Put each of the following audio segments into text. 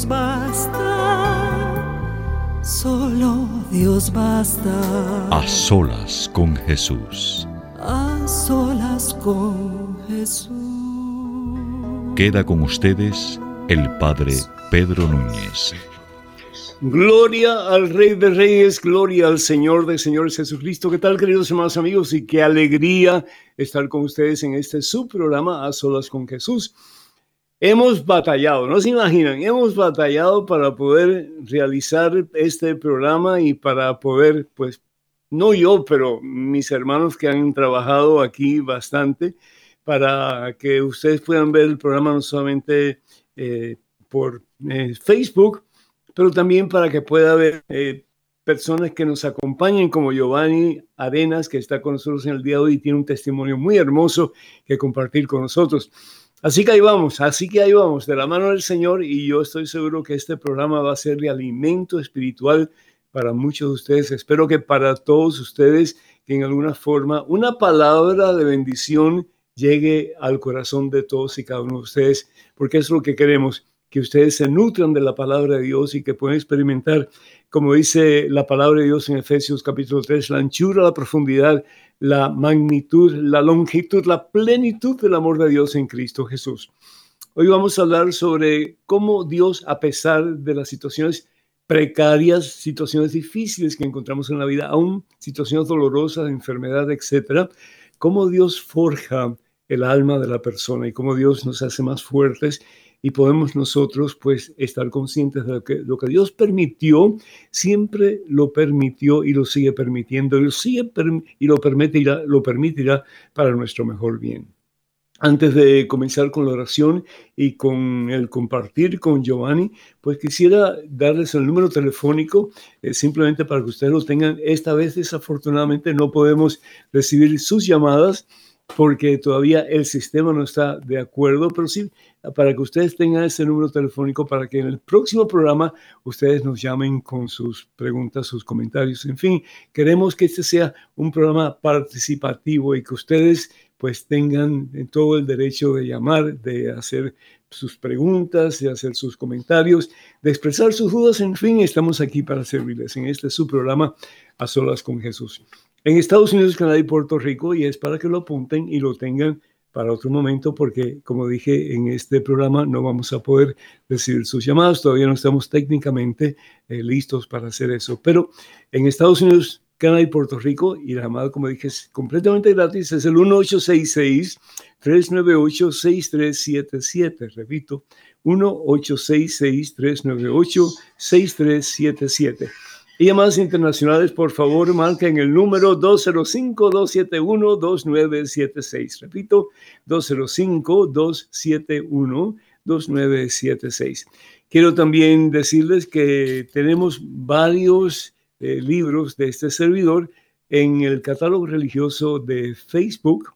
Dios basta, solo Dios basta. A solas con Jesús. A solas con Jesús. Queda con ustedes el Padre Pedro Núñez. Gloria al Rey de Reyes, gloria al Señor de Señores Jesucristo. ¿Qué tal, queridos hermanos amigos? Y qué alegría estar con ustedes en este subprograma A Solas con Jesús. Hemos batallado, no se imaginan, hemos batallado para poder realizar este programa y para poder, pues, no yo, pero mis hermanos que han trabajado aquí bastante, para que ustedes puedan ver el programa no solamente eh, por eh, Facebook, pero también para que pueda haber eh, personas que nos acompañen, como Giovanni Arenas, que está con nosotros en el día de hoy y tiene un testimonio muy hermoso que compartir con nosotros. Así que ahí vamos, así que ahí vamos, de la mano del Señor y yo estoy seguro que este programa va a ser de alimento espiritual para muchos de ustedes. Espero que para todos ustedes, que en alguna forma una palabra de bendición llegue al corazón de todos y cada uno de ustedes, porque es lo que queremos, que ustedes se nutran de la palabra de Dios y que puedan experimentar, como dice la palabra de Dios en Efesios capítulo 3, la anchura, la profundidad, la magnitud, la longitud, la plenitud del amor de Dios en Cristo Jesús. Hoy vamos a hablar sobre cómo Dios, a pesar de las situaciones precarias, situaciones difíciles que encontramos en la vida, aún situaciones dolorosas, enfermedad, etcétera, cómo Dios forja el alma de la persona y cómo Dios nos hace más fuertes y podemos nosotros pues estar conscientes de que lo que Dios permitió, siempre lo permitió y lo sigue permitiendo, y lo, sigue y lo permitirá, lo permitirá para nuestro mejor bien. Antes de comenzar con la oración y con el compartir con Giovanni, pues quisiera darles el número telefónico eh, simplemente para que ustedes lo tengan. Esta vez desafortunadamente no podemos recibir sus llamadas porque todavía el sistema no está de acuerdo, pero sí para que ustedes tengan ese número telefónico para que en el próximo programa ustedes nos llamen con sus preguntas, sus comentarios. En fin, queremos que este sea un programa participativo y que ustedes pues tengan todo el derecho de llamar, de hacer sus preguntas, de hacer sus comentarios, de expresar sus dudas. En fin, estamos aquí para servirles en este su programa A Solas con Jesús. En Estados Unidos, Canadá y Puerto Rico, y es para que lo apunten y lo tengan para otro momento porque, como dije, en este programa no vamos a poder recibir sus llamadas, todavía no estamos técnicamente eh, listos para hacer eso, pero en Estados Unidos, Canadá y Puerto Rico, y la llamada, como dije, es completamente gratis, es el 1866-398-6377, repito, 1866-398-6377. Y llamadas internacionales, por favor, marquen el número 205-271-2976. Repito, 205-271-2976. Quiero también decirles que tenemos varios eh, libros de este servidor en el catálogo religioso de Facebook,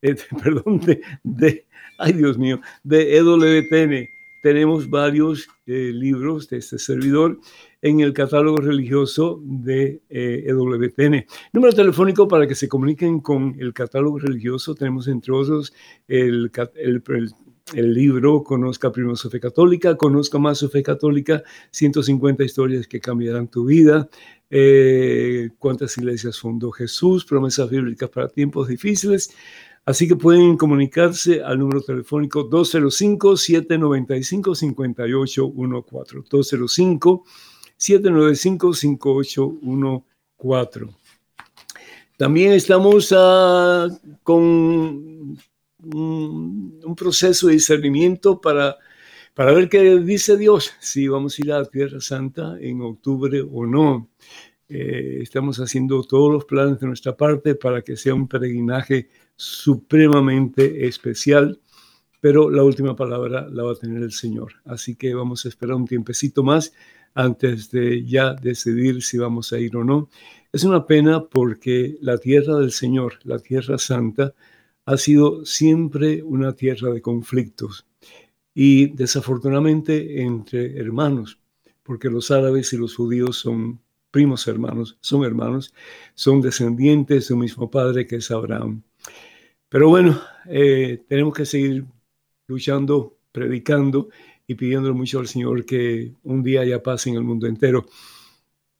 eh, perdón, de, de, ay Dios mío, de EWTN. Tenemos varios eh, libros de este servidor en el catálogo religioso de eh, EWTN. Número telefónico para que se comuniquen con el catálogo religioso. Tenemos entre otros el, libro Conozca primero su católica, Conozca más su fe católica, 150 historias que cambiarán tu vida, eh, cuántas iglesias fundó Jesús, promesas bíblicas para tiempos difíciles. Así que pueden comunicarse al número telefónico 205-795-5814. 205-795-5814. También estamos ah, con un, proceso de discernimiento para, para ver qué dice Dios, si vamos a ir a la Tierra Santa en octubre o no. Eh, estamos haciendo todos los planes de nuestra parte para que sea un peregrinaje supremamente especial, pero la última palabra la va a tener el Señor. Así que vamos a esperar un tiempecito más antes de ya decidir si vamos a ir o no. Es una pena porque la tierra del Señor, la tierra santa, ha sido siempre una tierra de conflictos y desafortunadamente entre hermanos, porque los árabes y los judíos son primos hermanos, son hermanos, son descendientes de un mismo padre que es Abraham. Pero bueno, eh, tenemos que seguir luchando, predicando y pidiéndole mucho al Señor que un día haya paz en el mundo entero.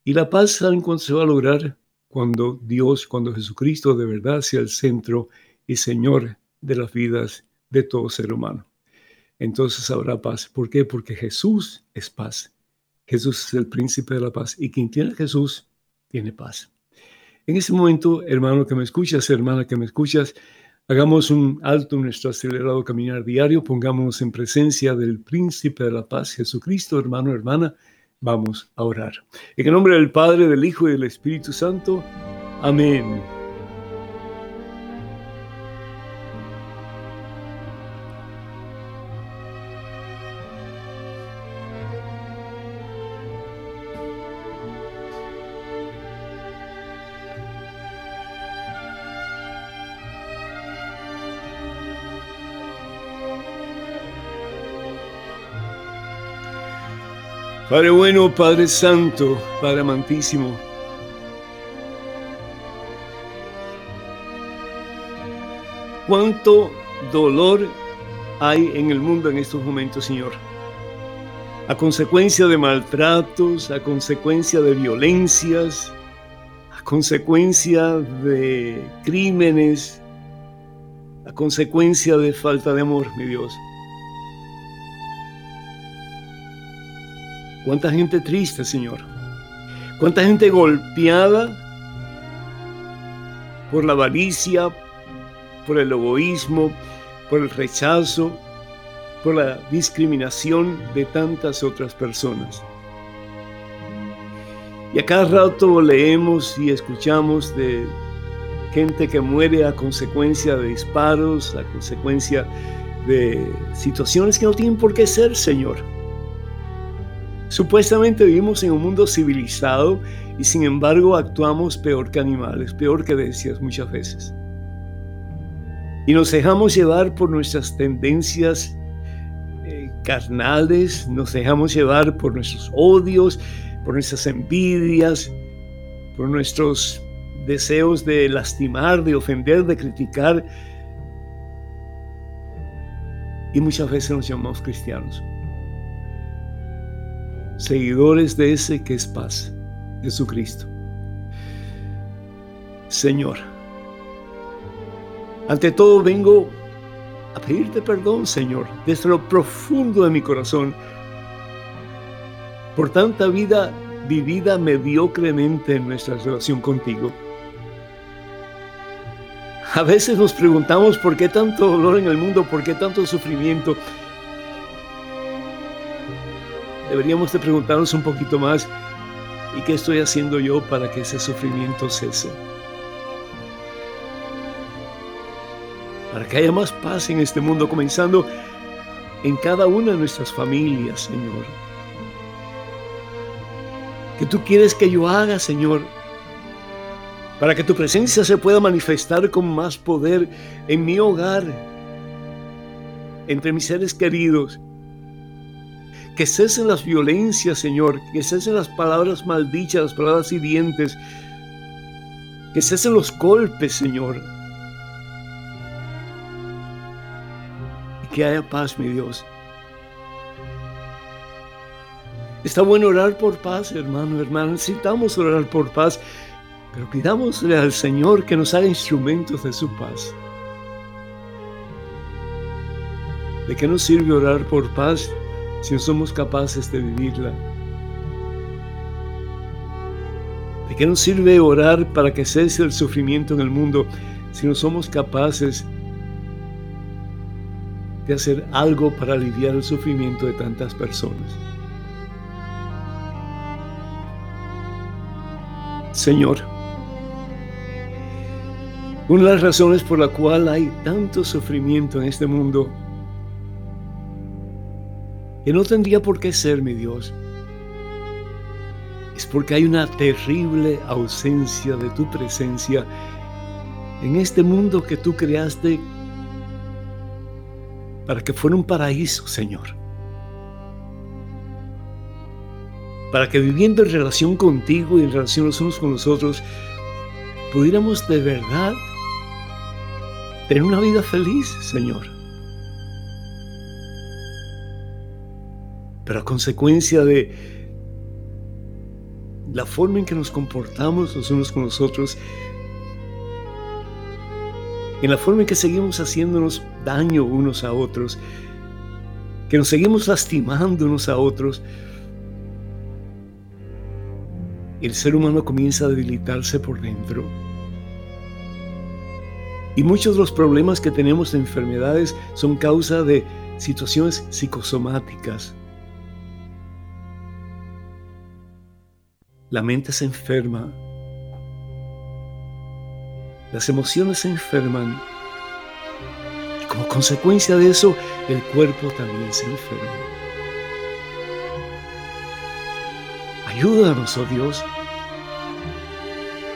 Y la paz, ¿saben cuándo se va a lograr? Cuando Dios, cuando Jesucristo de verdad sea el centro y Señor de las vidas de todo ser humano. Entonces habrá paz. ¿Por qué? Porque Jesús es paz. Jesús es el príncipe de la paz. Y quien tiene a Jesús, tiene paz. En ese momento, hermano que me escuchas, hermana que me escuchas, Hagamos un alto en nuestro acelerado caminar diario, pongámonos en presencia del príncipe de la paz, Jesucristo, hermano, hermana, vamos a orar. En el nombre del Padre, del Hijo y del Espíritu Santo. Amén. Padre bueno, Padre Santo, Padre amantísimo. ¿Cuánto dolor hay en el mundo en estos momentos, Señor? A consecuencia de maltratos, a consecuencia de violencias, a consecuencia de crímenes, a consecuencia de falta de amor, mi Dios. Cuánta gente triste, Señor. Cuánta gente golpeada por la avaricia, por el egoísmo, por el rechazo, por la discriminación de tantas otras personas. Y a cada rato leemos y escuchamos de gente que muere a consecuencia de disparos, a consecuencia de situaciones que no tienen por qué ser, Señor. Supuestamente vivimos en un mundo civilizado y sin embargo actuamos peor que animales, peor que bestias muchas veces. Y nos dejamos llevar por nuestras tendencias eh, carnales, nos dejamos llevar por nuestros odios, por nuestras envidias, por nuestros deseos de lastimar, de ofender, de criticar. Y muchas veces nos llamamos cristianos seguidores de ese que es paz, Jesucristo. Señor, ante todo vengo a pedirte perdón, Señor, desde lo profundo de mi corazón, por tanta vida vivida mediocremente en nuestra relación contigo. A veces nos preguntamos por qué tanto dolor en el mundo, por qué tanto sufrimiento, deberíamos de preguntarnos un poquito más, ¿y qué estoy haciendo yo para que ese sufrimiento cese? Para que haya más paz en este mundo, comenzando en cada una de nuestras familias, Señor. ¿Qué tú quieres que yo haga, Señor? Para que tu presencia se pueda manifestar con más poder en mi hogar, entre mis seres queridos, que cesen las violencias, Señor, que cesen las palabras maldichas, las palabras hirientes, que cesen los golpes, Señor. Y que haya paz, mi Dios. Está bueno orar por paz, hermano, hermano. Necesitamos orar por paz, pero pidámosle al Señor que nos haga instrumentos de su paz. ¿De qué nos sirve orar por paz si no somos capaces de vivirla? ¿De qué nos sirve orar para que cese el sufrimiento en el mundo si no somos capaces de hacer algo para aliviar el sufrimiento de tantas personas? Señor, una de las razones por la cual hay tanto sufrimiento en este mundo que no tendría por qué ser, mi Dios, es porque hay una terrible ausencia de tu presencia en este mundo que tú creaste para que fuera un paraíso, Señor. Para que viviendo en relación contigo y en relación los unos con los otros, pudiéramos de verdad tener una vida feliz, Señor. Pero a consecuencia de la forma en que nos comportamos los unos con los otros, en la forma en que seguimos haciéndonos daño unos a otros, que nos seguimos lastimando unos a otros, el ser humano comienza a debilitarse por dentro. Y muchos de los problemas que tenemos de enfermedades son causa de situaciones psicosomáticas, La mente se enferma. Las emociones se enferman. Y como consecuencia de eso, el cuerpo también se enferma. Ayúdanos, oh Dios,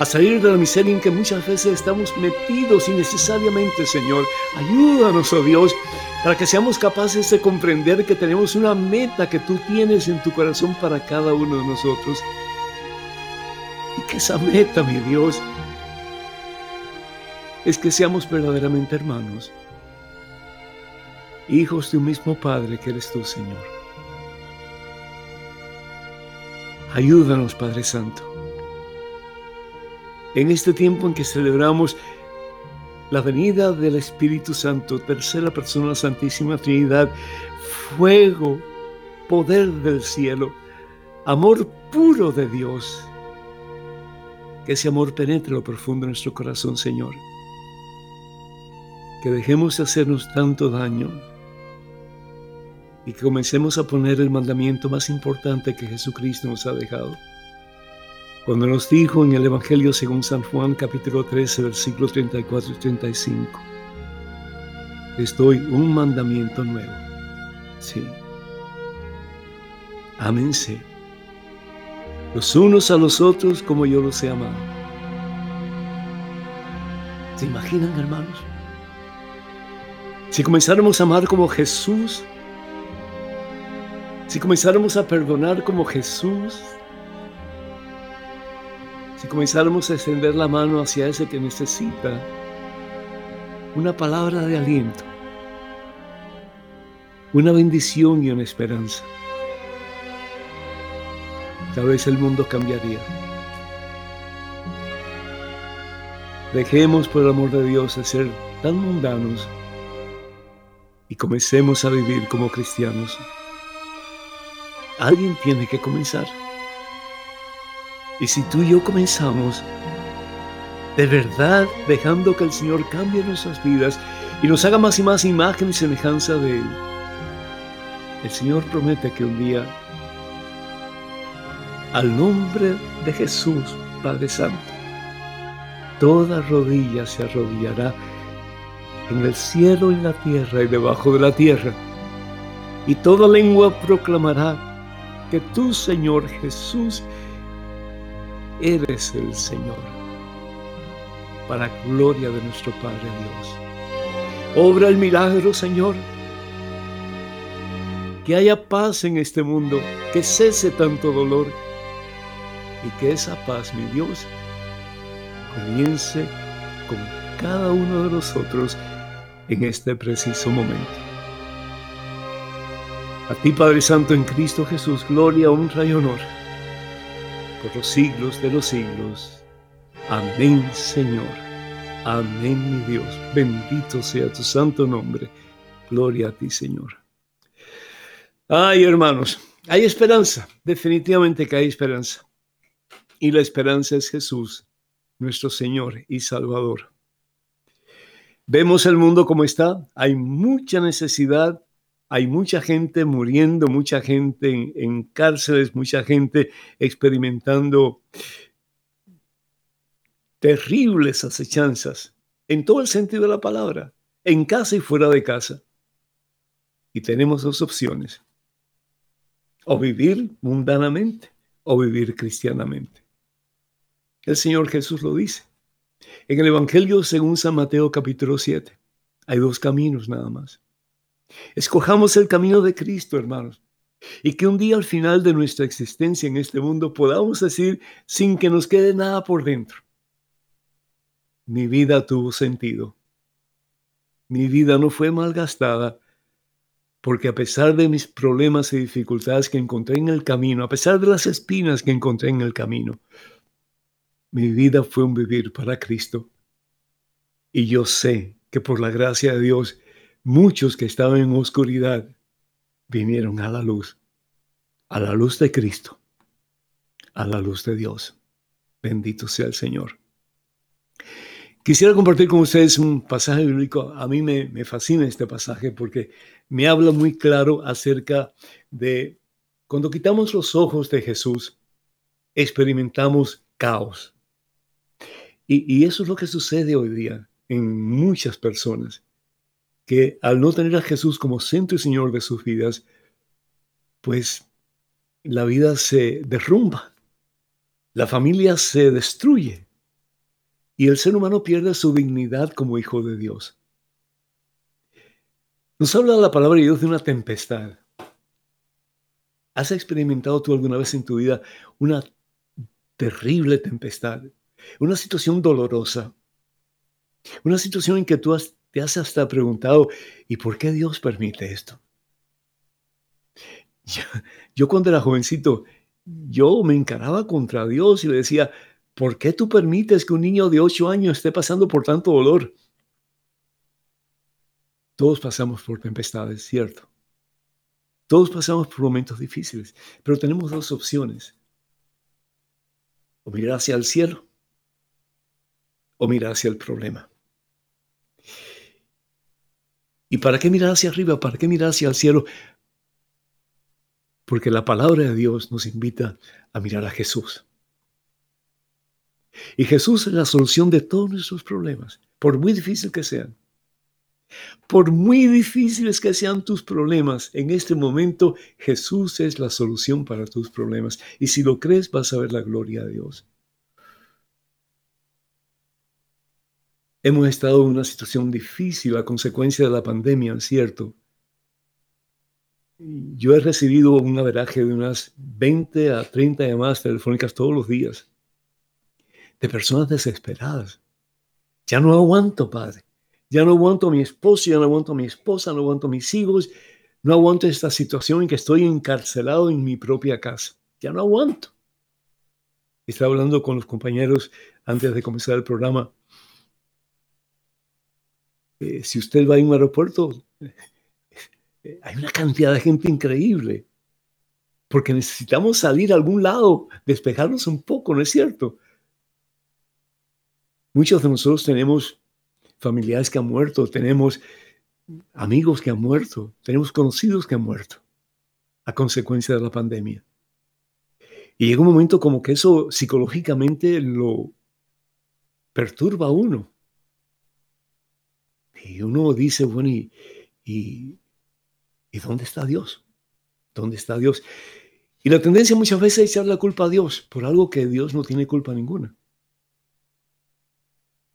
a salir de la miseria en que muchas veces estamos metidos innecesariamente, Señor. Ayúdanos, oh Dios, para que seamos capaces de comprender que tenemos una meta que tú tienes en tu corazón para cada uno de nosotros que esa meta, mi Dios, es que seamos verdaderamente hermanos, hijos de un mismo Padre que eres tú, Señor. Ayúdanos, Padre Santo. En este tiempo en que celebramos la venida del Espíritu Santo, tercera persona de la Santísima Trinidad, fuego, poder del cielo, amor puro de Dios, que ese amor penetre lo profundo de nuestro corazón, Señor. Que dejemos de hacernos tanto daño y que comencemos a poner el mandamiento más importante que Jesucristo nos ha dejado. Cuando nos dijo en el Evangelio según San Juan capítulo 13 versículo 34 y 35, les doy un mandamiento nuevo. Sí. Ámense los unos a los otros como yo los he amado. ¿Se imaginan, hermanos? Si comenzáramos a amar como Jesús, si comenzáramos a perdonar como Jesús, si comenzáramos a extender la mano hacia ese que necesita una palabra de aliento, una bendición y una esperanza tal vez el mundo cambiaría. Dejemos por el amor de Dios de ser tan mundanos y comencemos a vivir como cristianos. Alguien tiene que comenzar. Y si tú y yo comenzamos, de verdad dejando que el Señor cambie nuestras vidas y nos haga más y más imagen y semejanza de Él, el Señor promete que un día al nombre de Jesús, Padre Santo, toda rodilla se arrodillará en el cielo, en la tierra y debajo de la tierra, y toda lengua proclamará que tú, Señor Jesús, eres el Señor, para gloria de nuestro Padre Dios. Obra el milagro, Señor. Que haya paz en este mundo, que cese tanto dolor y que esa paz, mi Dios, comience con cada uno de nosotros en este preciso momento. A ti, Padre Santo, en Cristo Jesús, gloria, honra y honor por los siglos de los siglos. Amén, Señor. Amén, mi Dios. Bendito sea tu santo nombre, Gloria a ti, Señor. Ay, hermanos, hay esperanza, definitivamente que hay esperanza. Y la esperanza es Jesús, nuestro Señor y Salvador. Vemos el mundo como está, hay mucha necesidad, hay mucha gente muriendo, mucha gente en, cárceles, mucha gente experimentando terribles acechanzas, en todo el sentido de la palabra, en casa y fuera de casa. Y tenemos dos opciones, o vivir mundanamente o vivir cristianamente. El Señor Jesús lo dice. En el Evangelio según San Mateo capítulo 7, hay dos caminos nada más. Escojamos el camino de Cristo, hermanos, y que un día al final de nuestra existencia en este mundo podamos decir sin que nos quede nada por dentro. Mi vida tuvo sentido. Mi vida no fue malgastada porque a pesar de mis problemas y dificultades que encontré en el camino, a pesar de las espinas que encontré en el camino, mi vida fue un vivir para Cristo. Y yo sé que por la gracia de Dios, muchos que estaban en oscuridad vinieron a la luz, a la luz de Cristo, a la luz de Dios. Bendito sea el Señor. Quisiera compartir con ustedes un pasaje bíblico. A mí me, me, fascina este pasaje porque me habla muy claro acerca de cuando quitamos los ojos de Jesús, experimentamos caos. Y, eso es lo que sucede hoy día en muchas personas, que al no tener a Jesús como centro y Señor de sus vidas, pues la vida se derrumba, la familia se destruye y el ser humano pierde su dignidad como hijo de Dios. Nos habla la palabra de Dios de una tempestad. ¿Has experimentado tú alguna vez en tu vida una terrible tempestad? Una situación dolorosa. Una situación en que tú te has hasta preguntado, ¿y por qué Dios permite esto? Yo, cuando era jovencito, yo me encaraba contra Dios y le decía, ¿Por qué tú permites que un niño de ocho años esté pasando por tanto dolor? Todos pasamos por tempestades, cierto. Todos pasamos por momentos difíciles, pero tenemos dos opciones. O mirar hacia el cielo o mirar hacia el problema. ¿Y para qué mirar hacia arriba? ¿Para qué mirar hacia el cielo? Porque la palabra de Dios nos invita a mirar a Jesús. Y Jesús es la solución de todos nuestros problemas, por muy difícil que sean. Por muy difíciles que sean tus problemas, en este momento Jesús es la solución para tus problemas. Y si lo crees, vas a ver la gloria de Dios. Hemos estado en una situación difícil a consecuencia de la pandemia, ¿cierto? Yo he recibido un averaje de unas 20 a 30 llamadas telefónicas todos los días de personas desesperadas. Ya no aguanto, Padre. Ya no aguanto a mi esposo, ya no aguanto a mi esposa, no aguanto a mis hijos. No aguanto esta situación en que estoy encarcelado en mi propia casa. Ya no aguanto. Estaba hablando con los compañeros antes de comenzar el programa. Eh, si usted va a un aeropuerto, eh, hay una cantidad de gente increíble. Porque necesitamos salir a algún lado, despejarnos un poco, ¿no es cierto? Muchos de nosotros tenemos familiares que han muerto, tenemos amigos que han muerto, tenemos conocidos que han muerto a consecuencia de la pandemia. Y llega un momento como que eso psicológicamente lo perturba a uno. Y uno dice, bueno, ¿y, y, ¿y dónde está Dios? ¿Dónde está Dios? Y la tendencia muchas veces es echar la culpa a Dios por algo que Dios no tiene culpa ninguna.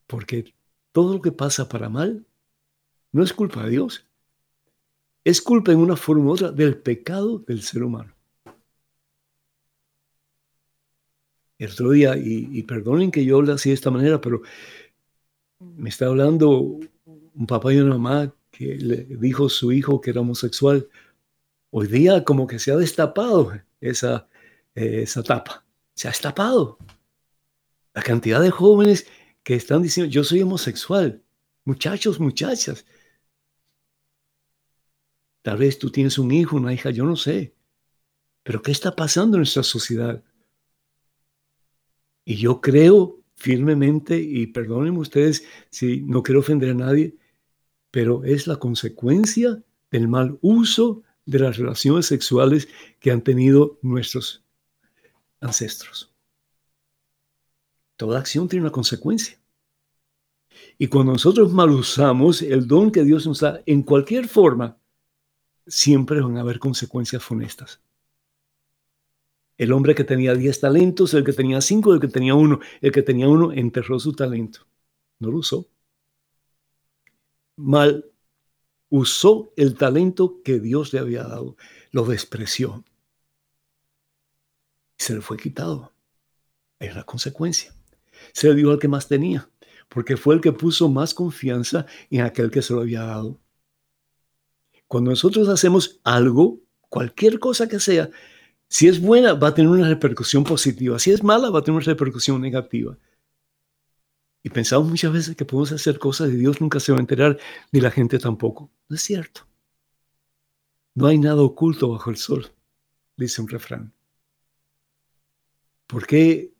Porque todo lo que pasa para mal no es culpa de Dios. Es culpa en una forma u otra del pecado del ser humano. El otro día, y, perdonen que yo hable así de esta manera, pero me está hablando un papá y una mamá que le dijo a su hijo que era homosexual. Hoy día como que se ha destapado esa, esa tapa. Se ha destapado. La cantidad de jóvenes que están diciendo, yo soy homosexual. Muchachos, muchachas. Tal vez tú tienes un hijo, una hija, yo no sé. Pero ¿qué está pasando en nuestra sociedad? Y yo creo firmemente, y perdónenme ustedes si no quiero ofender a nadie, pero es la consecuencia del mal uso de las relaciones sexuales que han tenido nuestros ancestros. Toda acción tiene una consecuencia. Y cuando nosotros mal usamos el don que Dios nos da en cualquier forma, siempre van a haber consecuencias funestas. El hombre que tenía 10 talentos, el que tenía 5, el que tenía uno, el que tenía uno enterró su talento. No lo usó. Mal usó el talento que Dios le había dado. Lo despreció. Se le fue quitado. Es la consecuencia. Se le dio al que más tenía, porque fue el que puso más confianza en aquel que se lo había dado. Cuando nosotros hacemos algo, cualquier cosa que sea, si es buena, va a tener una repercusión positiva. Si es mala, va a tener una repercusión negativa. Y pensamos muchas veces que podemos hacer cosas y Dios nunca se va a enterar, ni la gente tampoco. No es cierto. No hay nada oculto bajo el sol, dice un refrán. ¿Por qué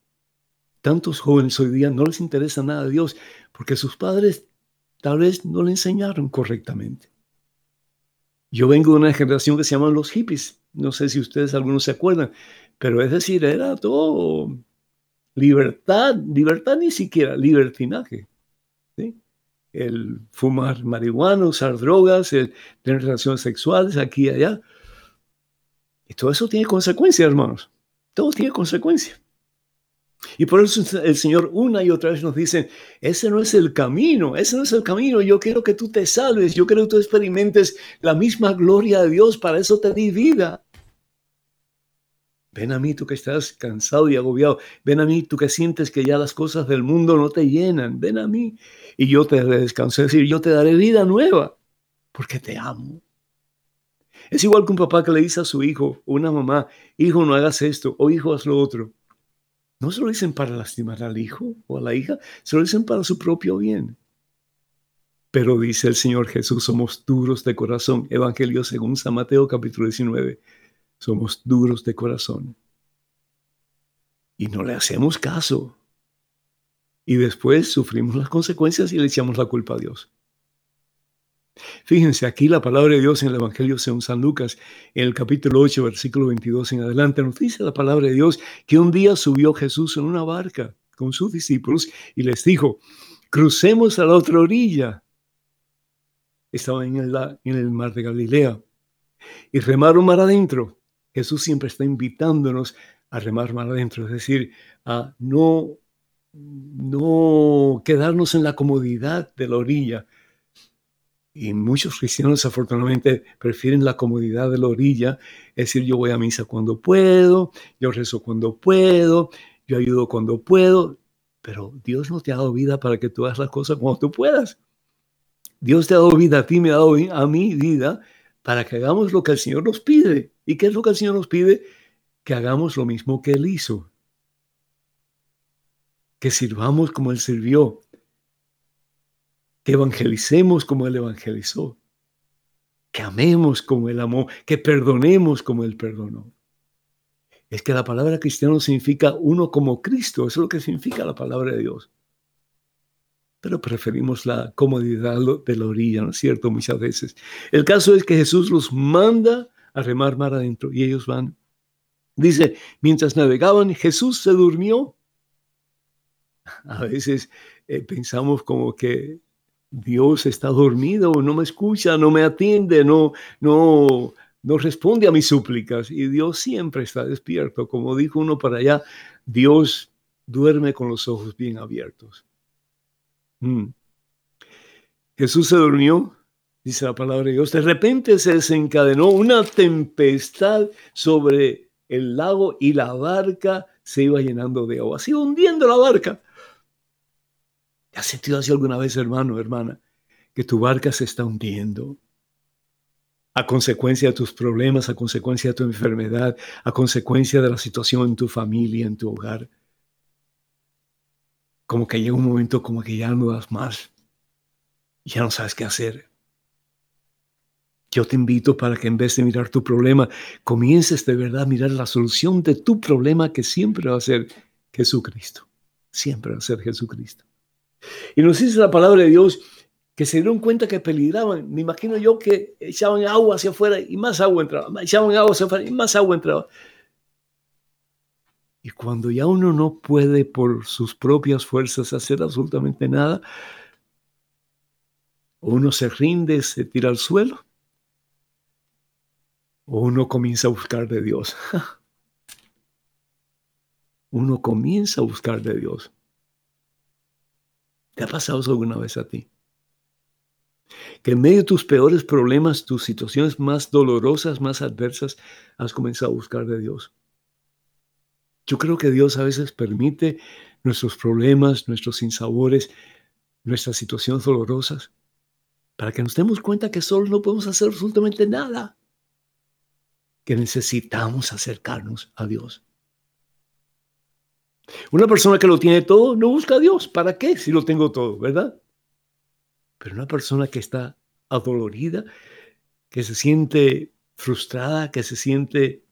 tantos jóvenes hoy día no les interesa nada de Dios? Porque sus padres tal vez no le enseñaron correctamente. Yo vengo de una generación que se llaman los hippies. No sé si ustedes algunos se acuerdan, pero es decir, era todo libertad, libertad ni siquiera, libertinaje. El fumar marihuana, usar drogas, tener relaciones sexuales aquí y allá. Y todo eso tiene consecuencias, hermanos. Todo tiene consecuencias. Y por eso el Señor una y otra vez nos dice, ese no es el camino, ese no es el camino, yo quiero que tú te salves, yo quiero que tú experimentes la misma gloria de Dios, para eso te di vida. Ven a mí tú que estás cansado y agobiado, ven a mí tú que sientes que ya las cosas del mundo no te llenan, ven a mí y yo te descanso, es decir, yo te daré vida nueva, porque te amo. Es igual que un papá que le dice a su hijo, una mamá, hijo, no hagas esto, o hijo, haz lo otro. No se lo dicen para lastimar al hijo o a la hija, se lo dicen para su propio bien. Pero dice el Señor Jesús, somos duros de corazón. Evangelio según San Mateo capítulo 19. Somos duros de corazón. Y no le hacemos caso. Y después sufrimos las consecuencias y le echamos la culpa a Dios. Fíjense aquí la palabra de Dios en el Evangelio según San Lucas, en el capítulo 8, versículo 22 en adelante, nos dice la palabra de Dios que un día subió Jesús en una barca con sus discípulos y les dijo, crucemos a la otra orilla. Estaban en el, en el mar de Galilea y remaron mar adentro. Jesús siempre está invitándonos a remar mar adentro, es decir, a no, no quedarnos en la comodidad de la orilla, y muchos cristianos afortunadamente prefieren la comodidad de la orilla, es decir, yo voy a misa cuando puedo, yo rezo cuando puedo, yo ayudo cuando puedo, pero Dios no te ha dado vida para que tú hagas las cosas cuando tú puedas. Dios te ha dado vida a ti, me ha dado a mí vida para que hagamos lo que el Señor nos pide. ¿Y qué es lo que el Señor nos pide? Que hagamos lo mismo que Él hizo. Que sirvamos como Él sirvió que evangelicemos como Él evangelizó, que amemos como Él amó, que perdonemos como Él perdonó. Es que la palabra cristiano significa uno como Cristo, eso es lo que significa la palabra de Dios. Pero preferimos la comodidad de la orilla, ¿no es cierto? Muchas veces. El caso es que Jesús los manda a remar mar adentro y ellos van. Dice, mientras navegaban, Jesús se durmió. A veces eh, pensamos como que Dios está dormido, no me escucha, no me atiende, no, no, no responde a mis súplicas. Y Dios siempre está despierto. Como dijo uno para allá, Dios duerme con los ojos bien abiertos. Mm. Jesús se durmió, dice la palabra de Dios. De repente se desencadenó una tempestad sobre el lago y la barca se iba llenando de agua. Se iba hundiendo la barca. ¿Has sentido así alguna vez, hermano, hermana, que tu barca se está hundiendo? A consecuencia de tus problemas, a consecuencia de tu enfermedad, a consecuencia de la situación en tu familia, en tu hogar. Como que llega un momento como que ya no das más. Ya no sabes qué hacer. Yo te invito para que en vez de mirar tu problema, comiences de verdad a mirar la solución de tu problema que siempre va a ser Jesucristo. Siempre va a ser Jesucristo. Y nos dice la palabra de Dios que se dieron cuenta que peligraban. Me imagino yo que echaban agua hacia afuera y más agua entraba. Echaban agua hacia afuera y más agua entraba. Y cuando ya uno no puede por sus propias fuerzas hacer absolutamente nada, uno se rinde, se tira al suelo, o uno comienza a buscar de Dios. uno comienza a buscar de Dios. ¿Te ha pasado eso alguna vez a ti? Que en medio de tus peores problemas, tus situaciones más dolorosas, más adversas, has comenzado a buscar de Dios. Yo creo que Dios a veces permite nuestros problemas, nuestros sinsabores, nuestras situaciones dolorosas, para que nos demos cuenta que solo no podemos hacer absolutamente nada, que necesitamos acercarnos a Dios. Una persona que lo tiene todo no busca a Dios. ¿Para qué si lo tengo todo, verdad? Pero una persona que está adolorida, que se siente frustrada, que se siente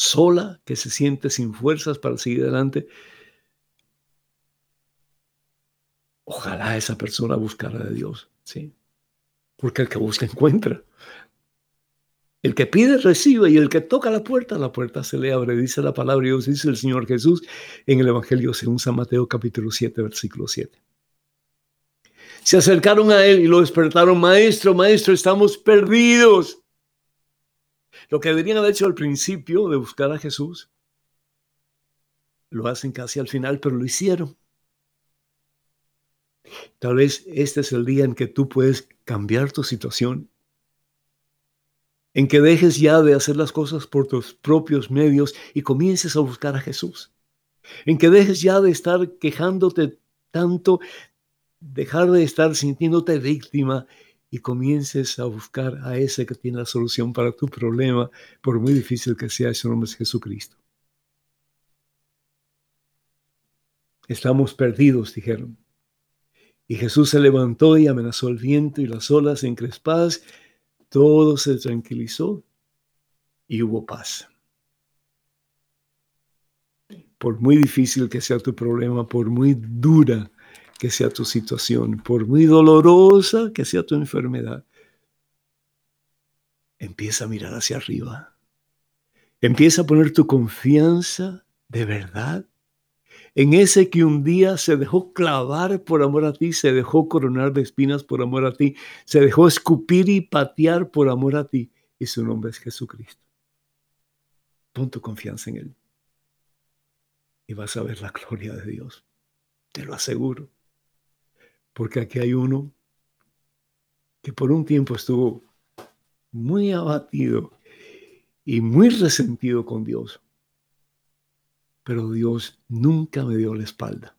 sola, que se siente sin fuerzas para seguir adelante, ojalá esa persona buscara de Dios, ¿sí? Porque el que busca encuentra. El que pide recibe y el que toca la puerta, la puerta se le abre. Dice la palabra Dios, dice el Señor Jesús en el Evangelio según San Mateo capítulo 7, versículo 7. Se acercaron a él y lo despertaron, maestro, maestro, estamos perdidos. Lo que deberían haber hecho al principio de buscar a Jesús, lo hacen casi al final, pero lo hicieron. Tal vez este es el día en que tú puedes cambiar tu situación en que dejes ya de hacer las cosas por tus propios medios y comiences a buscar a Jesús. En que dejes ya de estar quejándote tanto, dejar de estar sintiéndote víctima y comiences a buscar a ese que tiene la solución para tu problema, por muy difícil que sea, ese nombre es Jesucristo. Estamos perdidos, dijeron. Y Jesús se levantó y amenazó el viento y las olas encrespadas todo se tranquilizó y hubo paz. Por muy difícil que sea tu problema, por muy dura que sea tu situación, por muy dolorosa que sea tu enfermedad, empieza a mirar hacia arriba. Empieza a poner tu confianza de verdad en ese que un día se dejó clavar por amor a ti, se dejó coronar de espinas por amor a ti, se dejó escupir y patear por amor a ti, y su nombre es Jesucristo. Pon tu confianza en Él y vas a ver la gloria de Dios, te lo aseguro, porque aquí hay uno que por un tiempo estuvo muy abatido y muy resentido con Dios pero Dios nunca me dio la espalda.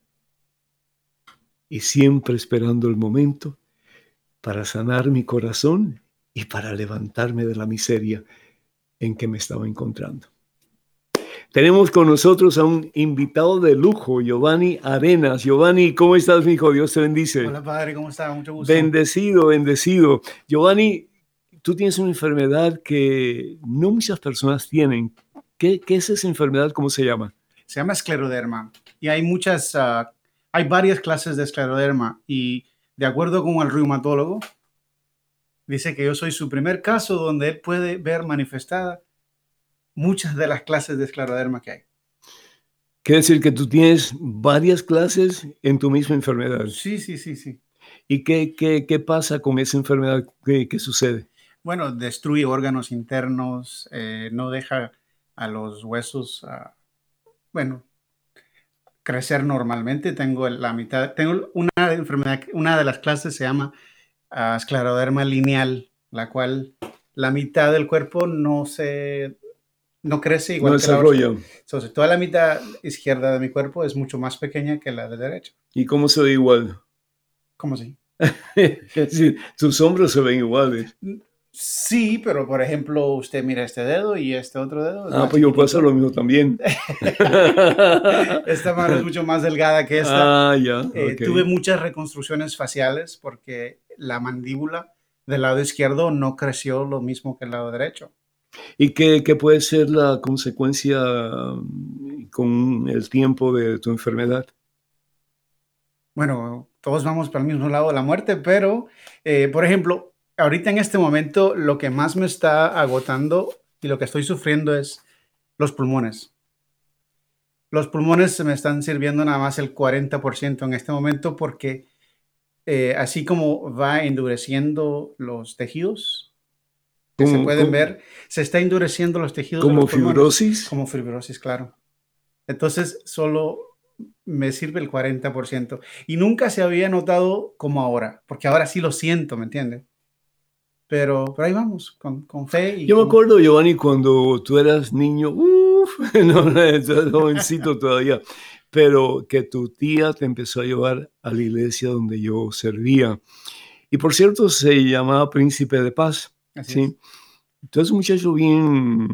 Y siempre esperando el momento para sanar mi corazón y para levantarme de la miseria en que me estaba encontrando. Tenemos con nosotros a un invitado de lujo, Giovanni Arenas. Giovanni, ¿cómo estás, mi hijo? Dios te bendice. Hola, padre, ¿cómo estás? Mucho gusto. Bendecido, bendecido. Giovanni, tú tienes una enfermedad que no muchas personas tienen. ¿Qué, qué es esa enfermedad? ¿Cómo se llama? se llama escleroderma y hay muchas, ah, hay varias clases de escleroderma y de acuerdo con el reumatólogo, dice que yo soy su primer caso donde él puede ver manifestada muchas de las clases de escleroderma que hay. Quiere decir que tú tienes varias clases en tu misma enfermedad. Sí, sí, sí, sí. ¿Y qué, qué, qué pasa con esa enfermedad? ¿Qué, qué sucede? Bueno, destruye órganos internos, eh, no deja a los huesos uh, bueno, crecer normalmente. Tengo la mitad, tengo una enfermedad, una de las clases se llama uh, escleroderma lineal, la cual la mitad del cuerpo no se no crece igual no que desarrolla. la Entonces, toda la mitad izquierda de mi cuerpo es mucho más pequeña que la de derecha. ¿Y cómo se ve igual? ¿Cómo así? sí, tus hombros se ven iguales. Sí, pero por ejemplo, usted mira este dedo y este otro dedo. Ah, pues yo puedo hacer lo mismo también. esta mano es mucho más delgada que esta. Ah, ya. Eh, okay. Tuve muchas reconstrucciones faciales porque la mandíbula del lado izquierdo no creció lo mismo que el lado derecho. ¿Y qué, puede ser la consecuencia mm, con el tiempo de tu enfermedad? Bueno, todos vamos para el mismo lado de la muerte, pero, eh, por ejemplo, ahorita en este momento lo que más me está agotando y lo que estoy sufriendo es los pulmones. Los pulmones me están sirviendo nada más el 40% en este momento porque eh, así como va endureciendo los tejidos, que se pueden ver, se está endureciendo los tejidos. ¿Como fibrosis? Como fibrosis, claro. Entonces, solo me sirve el 40%. Y nunca se había notado como ahora, porque ahora sí lo siento, ¿me entiendes? Pero, pero ahí vamos, con, con fe. Y Yo me acuerdo, Giovanni, cuando tú eras niño, uff, no, no, jovencito todavía, pero que tu tía te empezó a llevar a la iglesia donde yo servía. Y por cierto, se llamaba Príncipe de Paz. Así ¿sí? es. Entonces, muchacho bien,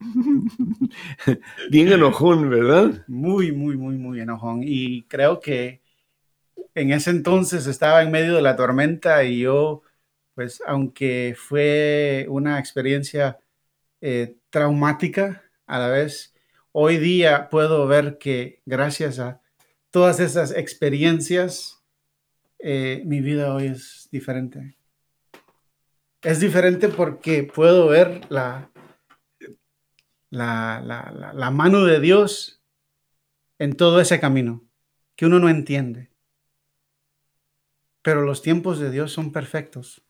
bien enojón, ¿verdad? Muy, muy, muy, muy enojón. Y creo que en ese entonces estaba en medio de la tormenta y yo, pues, aunque fue una experiencia eh, traumática a la vez, hoy día puedo ver que gracias a todas esas experiencias, eh, mi vida hoy es diferente. Es diferente porque puedo ver la, la, la, mano de Dios en todo ese camino que uno no entiende. Pero los tiempos de Dios son perfectos.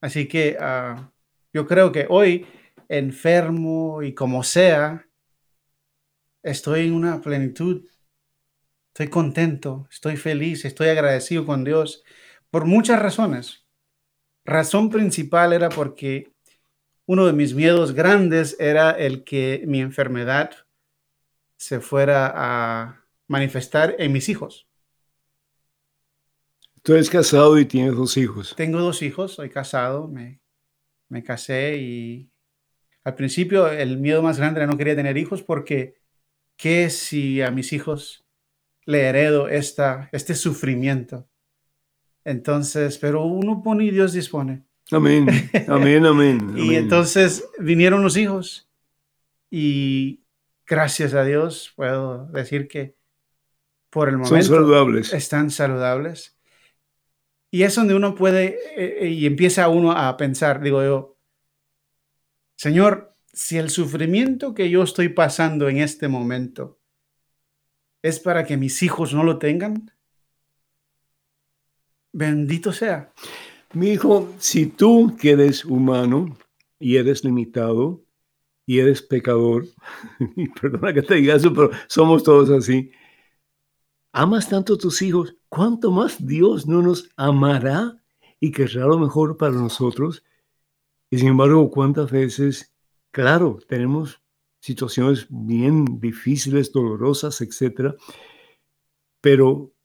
Así que ah, yo creo que hoy, enfermo y como sea, estoy en una plenitud. Estoy contento, estoy feliz, estoy agradecido con Dios por muchas razones. Razón principal era porque uno de mis miedos grandes era el que mi enfermedad se fuera a manifestar en mis hijos. Tú eres casado y tienes dos hijos. Tengo dos hijos, soy casado, me, me casé y al principio el miedo más grande era no quería tener hijos porque ¿qué si a mis hijos le heredo esta, este sufrimiento? Entonces, pero uno pone y Dios dispone. Amén, amén, amén. Y entonces vinieron los hijos y gracias a Dios puedo decir que por el Son momento saludables. están saludables. Y es donde uno puede eh, y empieza uno a pensar, digo yo, Señor, si el sufrimiento que yo estoy pasando en este momento es para que mis hijos no lo tengan, bendito sea. Mi hijo, si tú que eres humano y eres limitado y eres pecador, y perdona que te diga eso, pero somos todos así, amas tanto a tus hijos, ¿cuánto más Dios no nos amará y querrá lo mejor para nosotros? Y sin embargo, ¿cuántas veces, claro, tenemos situaciones bien difíciles, dolorosas, etcétera, pero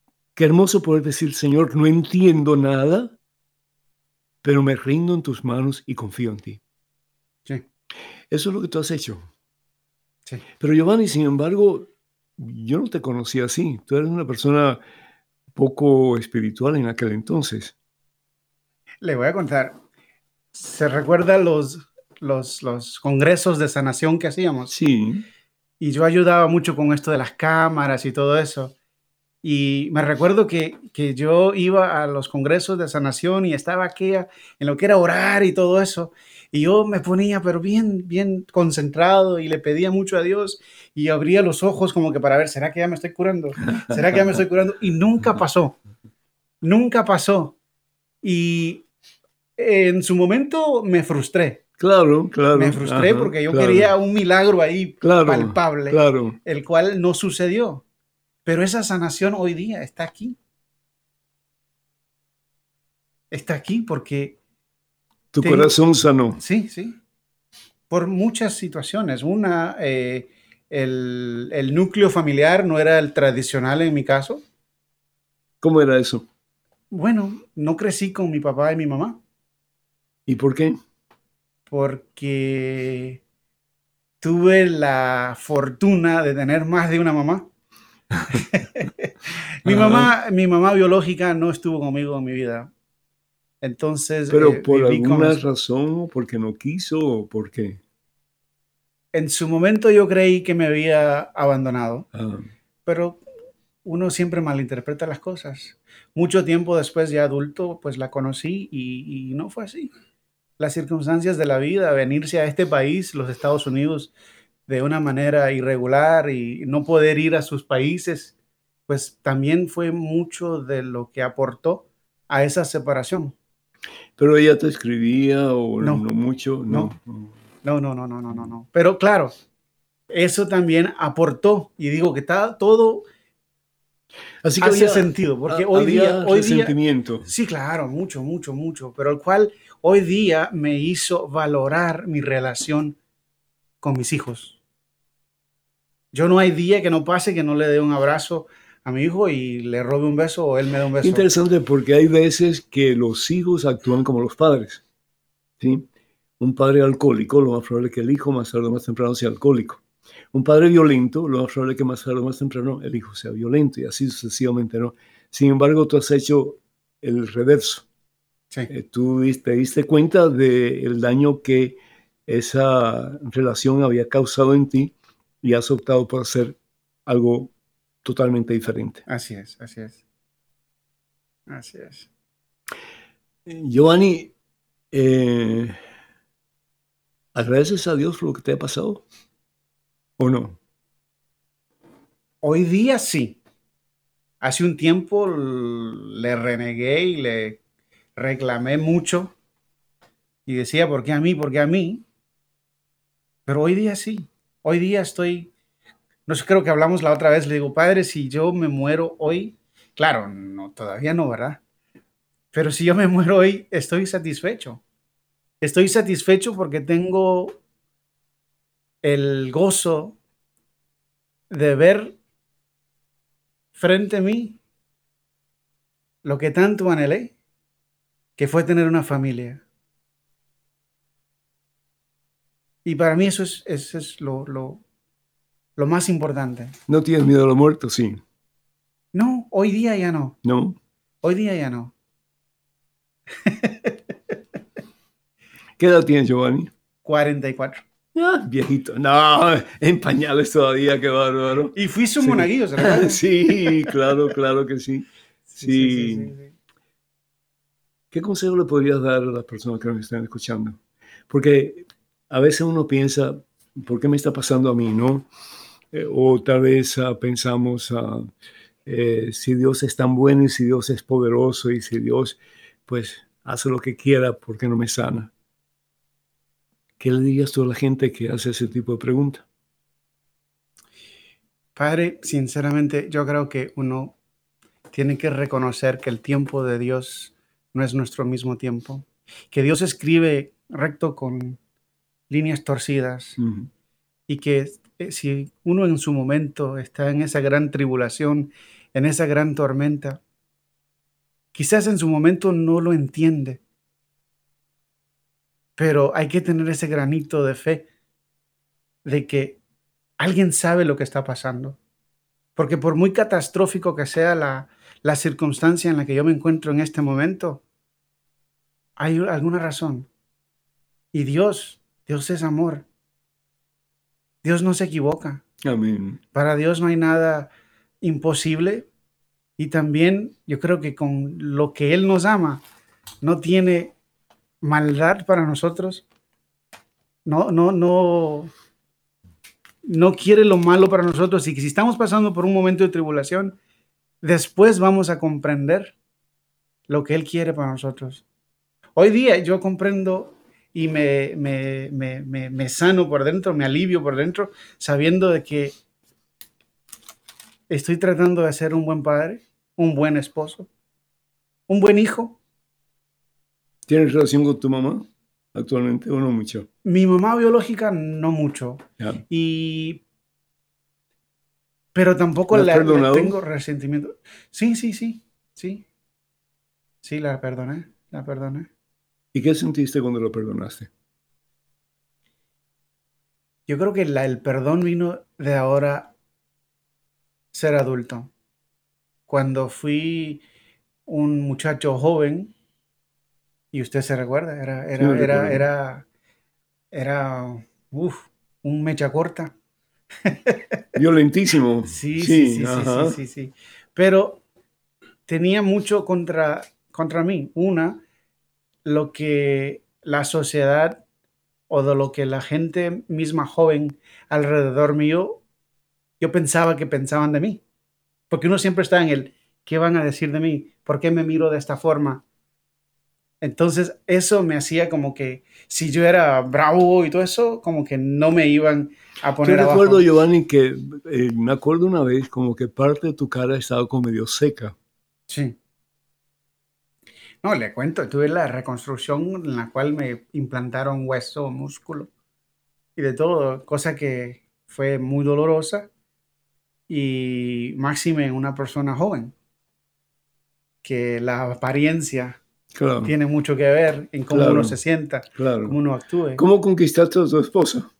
qué hermoso poder decir, Señor, no entiendo nada, pero me rindo en tus manos y confío en ti. Sí, Eso es lo que tú has hecho. sí. Pero Giovanni, sin embargo, yo no te conocí así. Tú eres una persona poco espiritual en aquel entonces. Le voy a contar. ¿Se recuerda los, los, los congresos de sanación que hacíamos? Sí, y yo ayudaba mucho con esto de las cámaras y todo eso. Y me recuerdo que, que yo iba a los congresos de sanación y estaba aquí en lo que era orar y todo eso. Y yo me ponía, pero bien, bien concentrado y le pedía mucho a Dios y abría los ojos como que para ver, ¿será que ya me estoy curando? ¿Será que ya me estoy curando? Y nunca pasó. Nunca pasó. Y en su momento me frustré. claro, claro. Me frustré Ajá, porque yo claro, quería un milagro ahí claro, palpable Claro. el cual no sucedió. Pero esa sanación hoy día está aquí. Está aquí porque, Tu corazón sanó. sí, sí, por muchas situaciones. Una, eh, el, el núcleo familiar no era el tradicional en mi caso. ¿Cómo era eso? Bueno, no crecí con mi papá y mi mamá ¿Y por qué? porque tuve la fortuna de tener más de una mamá. mi, Ajá. mamá mi mamá biológica no estuvo conmigo en mi vida. Entonces, Pero eh, por con alguna razón, porque no quiso, o porque... en su momento yo creí que me había abandonado, ah, pero uno siempre malinterpreta las cosas. Mucho tiempo después, ya adulto, pues la conocí y, y no fue así. Las circunstancias de la vida, venirse a este país, los Estados Unidos, de una manera irregular y no poder ir a sus países, pues también fue mucho de lo que aportó a esa separación. pero ella te escribía o no, No. mucho, no. no. No, no, no, no, no. Pero claro, eso también aportó y digo que está todo Así que hace había, sentido, porque hoy día, hoy día, sí, claro, mucho, mucho, mucho, pero el cual hoy día me hizo valorar mi relación con mis hijos. Yo no hay día que no pase que no le dé un abrazo a mi hijo y le robe un beso o él me dé un beso. Interesante porque hay veces que los hijos actúan como los padres. ¿sí? Un padre alcohólico, lo más probable es que el hijo más tarde o más temprano sea alcohólico. Un padre violento, lo más probable es que más tarde o más temprano el hijo sea violento y así sucesivamente. ¿no? Sin embargo, tú has hecho el reverso. Sí, Eh, tú te diste cuenta del daño que esa relación había causado en ti y has optado por hacer algo totalmente diferente. así es, así es. Así es. Giovanni, eh, ¿agradeces a Dios por lo que te ha pasado? ¿O no? Hoy día sí. Hace un tiempo le renegué y le reclamé mucho y decía, ¿por qué a mí? ¿Por qué a mí? Pero hoy día sí. Hoy día estoy, no sé, creo que hablamos la otra vez, le digo, padre, si yo me muero hoy, claro, no, todavía no, ¿verdad? Pero si yo me muero hoy, estoy satisfecho. Estoy satisfecho porque tengo el gozo de ver frente a mí lo que tanto anhelé, que fue tener una familia. Y para mí eso es, eso es lo, lo, lo más importante. ¿No tienes miedo a la muerte? Sí. No, hoy día ya no. ¿No? Hoy día ya no. ¿Qué edad tienes, Giovanni? 44. Ah, viejito. No, en pañales todavía, qué bárbaro. Y fui su Sí. monaguillo, ¿se recuerda? Sí, claro, claro que sí. Sí, Sí. sí, sí, sí. ¿Qué consejo le podrías dar a las personas que nos están escuchando? Porque a veces uno piensa, ¿por qué me está pasando a mí? ¿No? Eh, o tal vez ah, pensamos, ah, eh, si Dios es tan bueno y si Dios es poderoso y si Dios, pues, hace lo que quiera, ¿por qué no me sana? ¿Qué le dirías tú a la gente que hace ese tipo de pregunta? Padre, sinceramente, yo creo que uno tiene que reconocer que el tiempo de Dios no es nuestro mismo tiempo, que Dios escribe recto con líneas torcidas y que eh, si uno en su momento está en esa gran tribulación, en esa gran tormenta, quizás en su momento no lo entiende, pero hay que tener ese granito de fe de que alguien sabe lo que está pasando. Porque por muy catastrófico que sea la, la circunstancia en la que yo me encuentro en este momento, hay alguna razón. Y Dios, Dios es amor. Dios no se equivoca. Amén. Para Dios no hay nada imposible. Y también yo creo que con lo que Él nos ama, no tiene maldad para nosotros. No, no, no, no quiere lo malo para nosotros. Y que si estamos pasando por un momento de tribulación, después vamos a comprender lo que Él quiere para nosotros. Hoy día yo comprendo y me, me, me, me, sano por dentro, me alivio por dentro, sabiendo de que estoy tratando de ser un buen padre, un buen esposo, un buen hijo. ¿Tienes relación con tu mamá actualmente o no mucho? Mi mamá biológica no mucho. Ya. Y pero tampoco ¿La la, tengo resentimiento. Sí, sí, sí, sí. Sí, la perdoné, la perdoné. ¿Y qué sentiste cuando lo perdonaste? Yo creo que la- el perdón vino de ahora ser adulto. Cuando fui un muchacho joven, Y usted se recuerda, era, era, era, era, era, uf, un mecha corta. Violentísimo. Sí, sí, sí, sí, sí, sí, sí. Pero tenía mucho contra, contra mí. Una, lo que la sociedad o de lo que la gente misma joven alrededor mío, yo pensaba que pensaban de mí. Porque uno siempre está en el, ¿qué van a decir de mí? ¿Por qué me miro de esta forma? Entonces eso me hacía como que si yo era bravo y todo eso, como que no me iban a Yo poner abajo. recuerdo, Giovanni, que eh, me acuerdo una vez como que parte de tu cara estaba como medio seca. Sí. No, le cuento, tuve la reconstrucción en la cual me implantaron hueso, músculo y de todo, cosa que fue muy dolorosa y máxime en una persona joven, que la apariencia Claro, tiene mucho que ver en cómo Claro. uno se sienta, claro. cómo uno actúe. ¿Cómo conquistaste a tu esposa?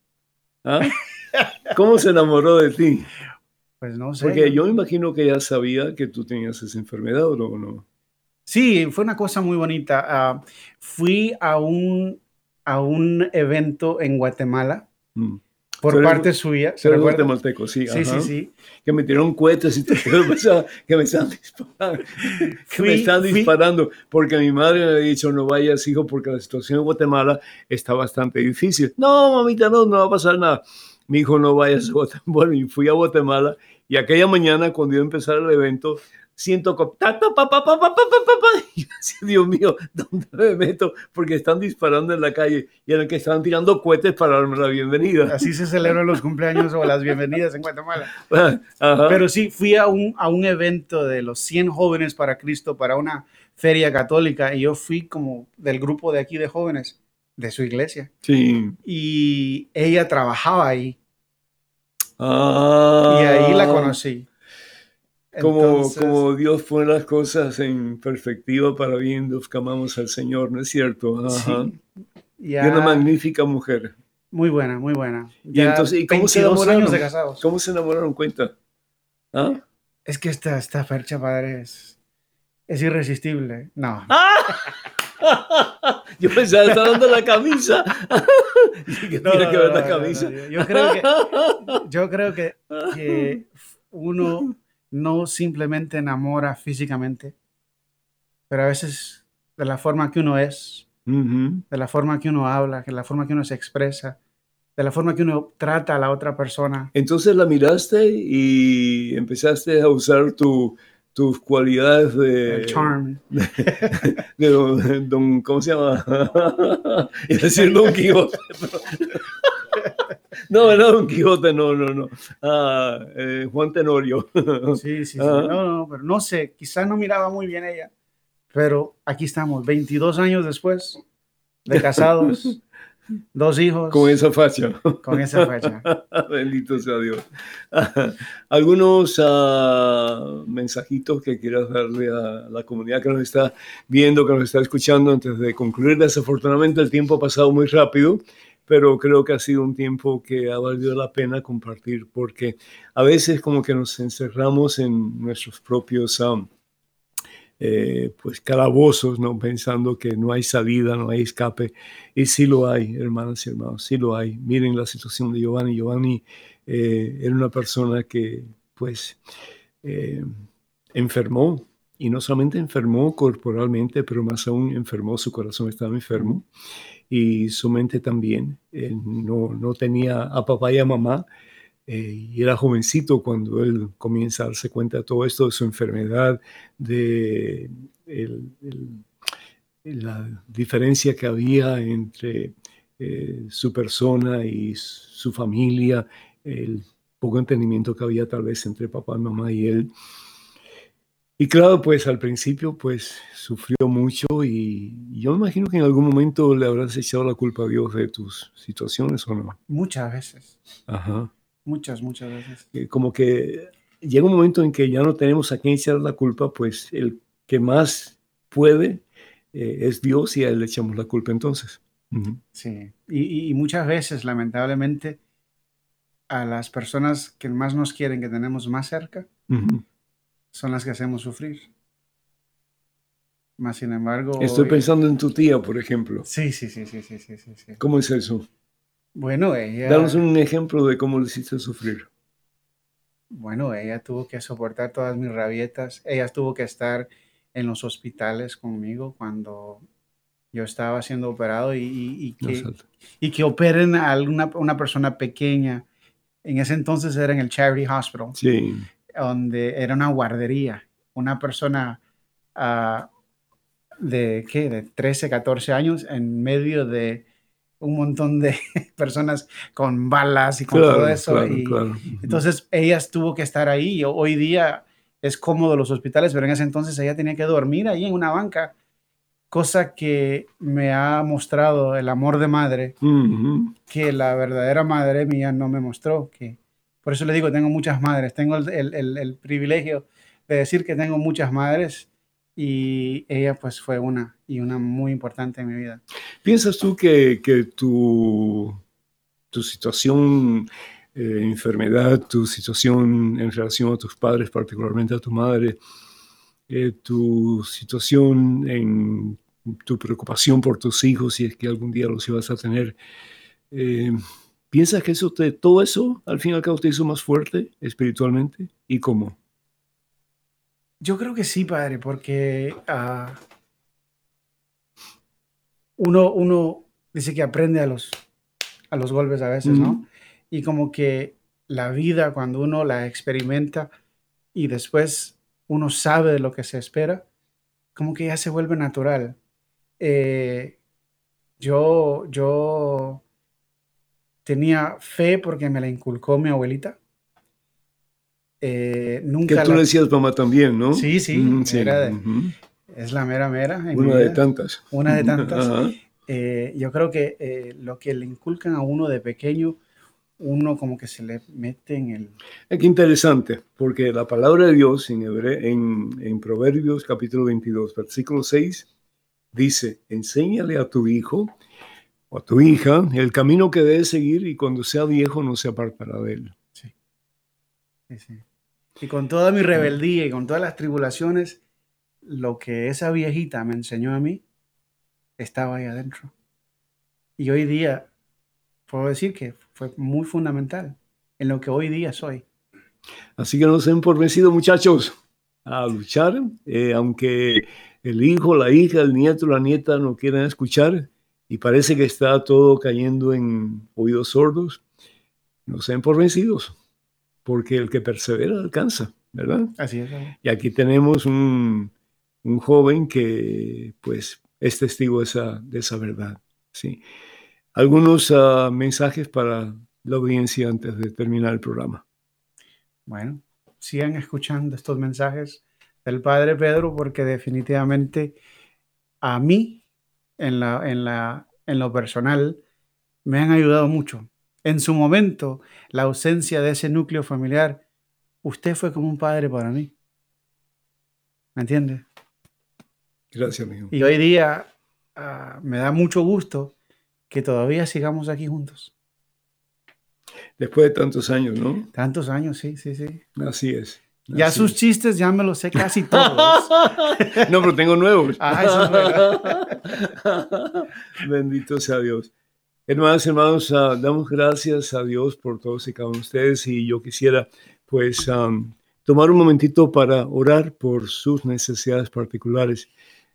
¿Ah? ¿Cómo se enamoró de ti? Pues no sé. Porque yo me imagino que ella sabía que tú tenías esa enfermedad o no. Sí, fue una cosa muy bonita. Ah, fui a un, a un evento en Guatemala Mm. por eres- parte suya. ¿se recuerda? guatemalteco, sí. Sí, sí, ajá. sí. Que me tiraron cohetes y que me estaban disparando. Que me fui- disparando. Porque mi madre me había dicho, no vayas, hijo, porque la situación en Guatemala está bastante difícil. No, mamita, no, no va a pasar nada. Mi hijo, no vayas a Guatemala. Bueno, y fui a Guatemala. Y aquella mañana, cuando iba a empezar el evento, siento como, Dios mío, ¿dónde me meto? Porque están disparando en la calle y eran que estaban tirando cohetes para darme la bienvenida. Así se celebran los cumpleaños o las bienvenidas en Guatemala. Ah, ajá. Pero sí, fui a un, a un evento de los 100 jóvenes para Cristo, para una feria católica, y yo fui como del grupo de aquí de jóvenes de su iglesia. Sí. Y ella trabajaba ahí. Ah. Y ahí la conocí. Como, Entonces, como Dios pone las cosas en perspectiva para bien, los que amamos al Señor, ¿no es cierto? Ajá. sí, Y una magnífica mujer. muy buena, muy buena. Y entonces, ¿y cómo se 22 enamoraron? años de casados. ¿Cómo se enamoraron? Cuenta. ¿Ah? Es que esta, esta fercha, padre, es, es irresistible. No, Yo pensaba, está dando la camisa. Que No, que ver no, la camisa. yo- yo creo que- yo creo que, que uno no simplemente enamora físicamente, pero a veces de la forma que uno es, de la forma que uno habla, de la forma que uno se expresa, de la forma que uno trata a la otra persona. Entonces la miraste y empezaste a usar tu, tus cualidades de, El charm. de don, don- ¿cómo se llama? A decir Don Quijote. No, no, Don Quijote, no, no, no. Ah, eh, Juan Tenorio. Sí, sí, sí. Ajá. No, no, pero no sé, quizás no miraba muy bien ella, pero aquí estamos, 22 años después de casados, dos hijos, Con esa facha. con esa fecha. Bendito sea Dios. Algunos ah, mensajitos que quieras darle a la comunidad que nos está viendo, que nos está escuchando antes de concluir. Desafortunadamente el tiempo ha pasado muy rápido, pero creo que ha sido un tiempo que ha valido la pena compartir porque a veces como que nos encerramos en nuestros propios... ah, eh, pues calabozos, ¿no? pensando que no hay salida, no hay escape. Y sí lo hay, hermanas y hermanos, sí lo hay. Miren la situación de Giovanni. Giovanni eh, era una persona que, pues, eh, enfermó. Y no solamente enfermó corporalmente, pero más aún enfermó, su corazón estaba enfermo. Y su mente también. Él no, no tenía a papá y a mamá. eh, y era jovencito cuando él comienza a darse cuenta de todo esto, de su enfermedad, de la diferencia que había entre eh, su persona y su familia, el poco entendimiento que había tal vez entre papá, mamá y él. Y claro, pues al principio pues sufrió mucho y yo me imagino que en algún momento le habrás echado la culpa a Dios de tus situaciones o no. Muchas veces, Ajá. muchas, muchas veces. Como que llega un momento en que ya no tenemos a quién echar la culpa, pues el que más puede eh, es Dios y a él le echamos la culpa entonces. Sí, y, y- muchas veces, lamentablemente, a las personas que más nos quieren, que tenemos más cerca, Ujú. Son las que hacemos sufrir. Más sin embargo... Estoy pensando en tu tía, por ejemplo. Sí, sí, sí, sí, sí, sí, sí. ¿Cómo es eso? Bueno, ella... Danos un ejemplo de cómo le hiciste sufrir. Bueno, ella tuvo que soportar todas mis rabietas. Ella tuvo que estar en los hospitales conmigo cuando yo estaba siendo operado y, y- y que, y que operen a alguna, una persona pequeña. En ese entonces era en el Charity Hospital, Sí, donde era una guardería. Una persona ah, de, ¿qué? de 13, 14 años en medio de un montón de personas con balas y con todo eso. claro, y, claro. entonces ella tuvo que estar ahí. Hoy día es cómodo los hospitales, pero en ese entonces ella tenía que dormir ahí en una banca, cosa que me ha mostrado el amor de madre, que la verdadera madre mía no me mostró. Que, por eso le digo, tengo muchas madres, tengo el, el- el- el privilegio de decir que tengo muchas madres y ella pues fue una y una muy importante en mi vida. ¿Piensas tú que, que tu, tu situación, eh, enfermedad, tu situación en relación a tus padres, particularmente a tu madre, eh, tu situación en tu preocupación por tus hijos, si es que algún día los ibas a tener, eh, ¿piensas que eso te, todo eso al fin y al cabo te hizo más fuerte espiritualmente? ¿Y cómo? Yo creo que sí, padre, porque ah, uno, uno dice que aprende a los, a los golpes a veces, ¿no? Ujú. Y como que la vida, cuando uno la experimenta y después uno sabe de lo que se espera, como que ya se vuelve natural. Eh, yo, yo tenía fe porque me la inculcó mi abuelita. Eh, Que nunca tú la- le decías mamá también, ¿no? Sí, sí, Mm, era de- ujú. es la mera mera. Una de tantas. Una de tantas. Ajá. Eh, yo creo que eh, lo que le inculcan a uno de pequeño, uno como que se le mete en el... Eh, Qué interesante, porque la palabra de Dios en, hebre- en, en Proverbios capítulo 22, versículo 6, dice, enséñale a tu hijo o a tu hija el camino que debe seguir y cuando sea viejo no se apartará de él. Sí, sí. Y con toda mi rebeldía y con todas las tribulaciones, lo que esa viejita me enseñó a mí estaba ahí adentro. Y hoy día puedo decir que fue muy fundamental en lo que hoy día soy. Así que no se por vencidos, muchachos, a luchar, eh, aunque el hijo, la hija, el nieto, la nieta no quieran escuchar y parece que está todo cayendo en oídos sordos, no se den por vencidos, porque el que persevera alcanza, ¿verdad? Así es. Y aquí tenemos un, un joven que pues es testigo de esa, de esa verdad. ¿sí? Algunos ah, mensajes para la audiencia antes de terminar el programa. Bueno, sigan escuchando estos mensajes del Padre Pedro porque definitivamente a mí, en, la, en, la, en lo personal, me han ayudado mucho. En su momento, la ausencia de ese núcleo familiar, usted fue como un padre para mí. ¿Me entiende? Gracias, amigo. Y hoy día ah, me da mucho gusto que todavía sigamos aquí juntos. Después de tantos años, ¿no? Tantos años, sí, sí, sí. Así es. Ya así sus es. chistes ya me los sé casi todos. no, pero tengo nuevos. Ah, eso es. Bendito sea Dios. Hermanas, hermanos, ah, damos gracias a Dios por todos y cada uno de ustedes y yo quisiera pues am, tomar un momentito para orar por sus necesidades particulares.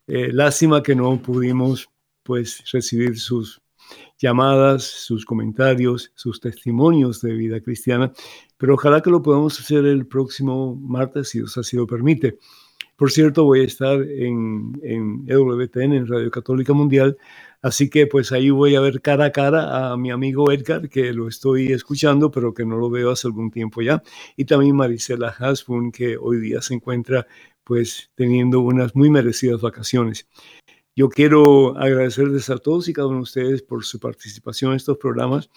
Eh, lástima que no pudimos pues recibir sus llamadas, sus comentarios, sus testimonios de vida cristiana, pero ojalá que lo podamos hacer el próximo martes, si Dios así lo permite. Por cierto, voy a estar en, en EWTN, en Radio Católica Mundial, así que pues ahí voy a ver cara a cara a mi amigo Edgar, que lo estoy escuchando, pero que no lo veo hace algún tiempo ya, y también Marisela Hasbun, que hoy día se encuentra pues teniendo unas muy merecidas vacaciones. Yo quiero agradecerles a todos y cada uno de ustedes por su participación en estos programas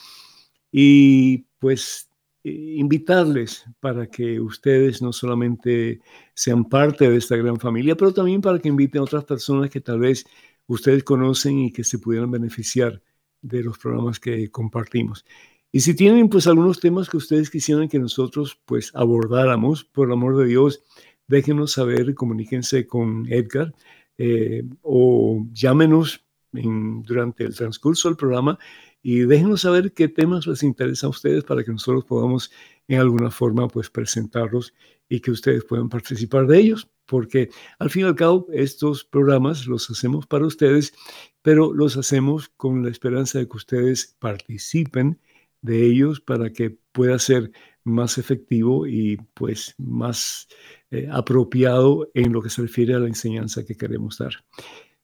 y pues invitarles para que ustedes no solamente sean parte de esta gran familia, pero también para que inviten a otras personas que tal vez ustedes conocen y que se pudieran beneficiar de los programas que compartimos. Y si tienen pues algunos temas que ustedes quisieran que nosotros pues abordáramos, por amor de Dios, déjenos saber, comuníquense con Edgar. eh, o llámenos durante el transcurso del programa y déjenos saber qué temas les interesa a ustedes para que nosotros podamos en alguna forma pues presentarlos y que ustedes puedan participar de ellos, porque al fin y al cabo estos programas los hacemos para ustedes, pero los hacemos con la esperanza de que ustedes participen de ellos para que pueda ser más efectivo y pues más eh, apropiado en lo que se refiere a la enseñanza que queremos dar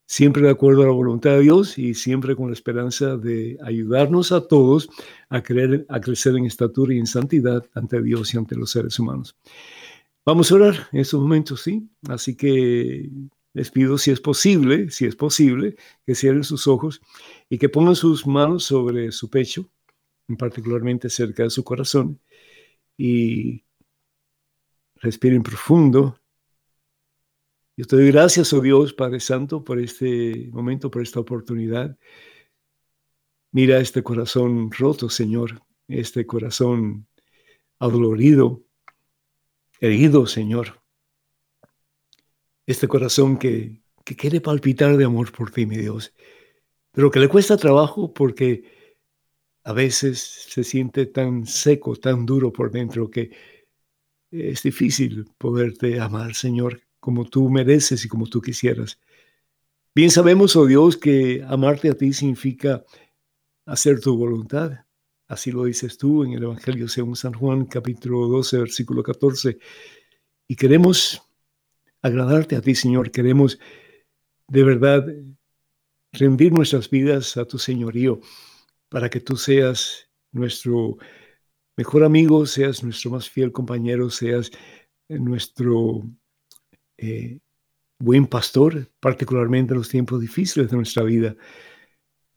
siempre de acuerdo a la voluntad de Dios y siempre con la esperanza de ayudarnos a todos a, creer, a crecer en estatura y en santidad ante Dios y ante los seres humanos. Vamos a orar en estos momentos, ¿sí? Así que les pido si es posible, si es posible, que cierren sus ojos y que pongan sus manos sobre su pecho, particularmente cerca de su corazón, y respiren profundo yo te doy gracias, oh Dios, Padre Santo, por este momento, por esta oportunidad. Mira este corazón roto, Señor, este corazón adolorido, herido, Señor. Este corazón que, que quiere palpitar de amor por ti, mi Dios, pero que le cuesta trabajo porque a veces se siente tan seco, tan duro por dentro que es difícil poderte amar, Señor como tú mereces y como tú quisieras. Bien sabemos, oh Dios, que amarte a ti significa hacer tu voluntad. Así lo dices tú en el Evangelio según San Juan, capítulo 12, versículo 14. Y queremos agradarte a ti, Señor. Queremos de verdad rendir nuestras vidas a tu señorío para que tú seas nuestro mejor amigo, seas nuestro más fiel compañero, seas nuestro eh, buen pastor, particularmente en los tiempos difíciles de nuestra vida.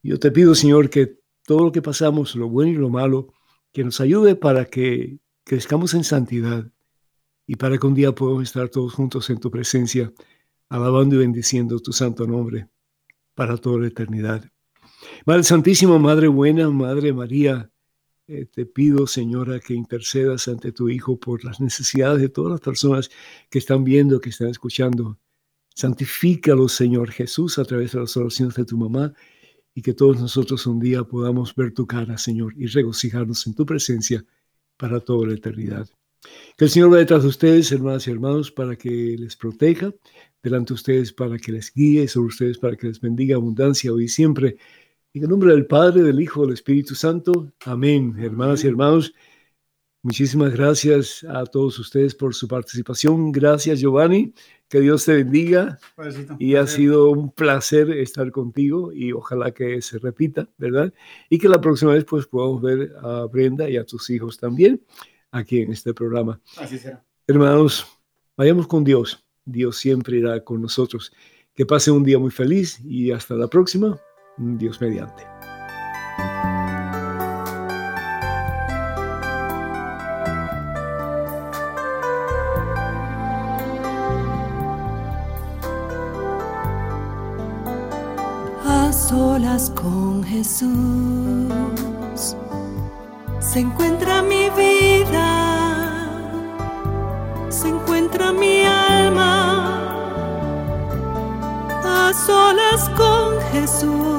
Yo te pido, Señor, que todo lo que pasamos, lo bueno y lo malo, que nos ayude para que crezcamos en santidad y para que un día podamos estar todos juntos en tu presencia, alabando y bendiciendo tu santo nombre para toda la eternidad. Madre Santísima, Madre Buena, Madre María, eh, te pido, Señora, que intercedas ante tu Hijo por las necesidades de todas las personas que están viendo, que están escuchando. Santifícalo, Señor Jesús, a través de las oraciones de tu mamá y que todos nosotros un día podamos ver tu cara, Señor, y regocijarnos en tu presencia para toda la eternidad. Que el Señor va detrás de ustedes, hermanas y hermanos, para que les proteja, delante de ustedes para que les guíe, sobre ustedes para que les bendiga abundancia hoy y siempre en el nombre del Padre, del Hijo, del Espíritu Santo. Amén. Hermanas y hermanos, muchísimas gracias a todos ustedes por su participación. Gracias, Giovanni. Que Dios te bendiga. y ha sido un placer estar contigo y ojalá que se repita, ¿verdad? Y que la próxima vez pues podamos ver a Brenda y a tus hijos también aquí en este programa. Así será. Hermanos, vayamos con Dios. Dios siempre irá con nosotros. Que pase un día muy feliz y hasta la próxima. Dios mediante. A solas con Jesús se encuentra mi vida, se encuentra mi alma. A solas con Jesús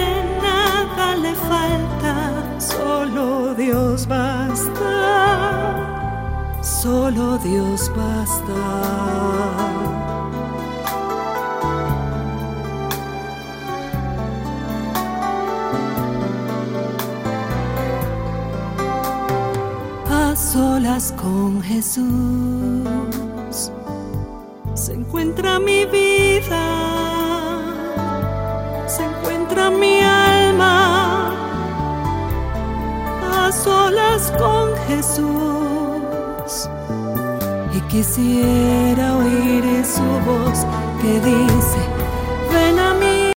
Dios basta, solo Dios basta. A solas con Jesús se encuentra mi vida, Quisiera oír su voz que dice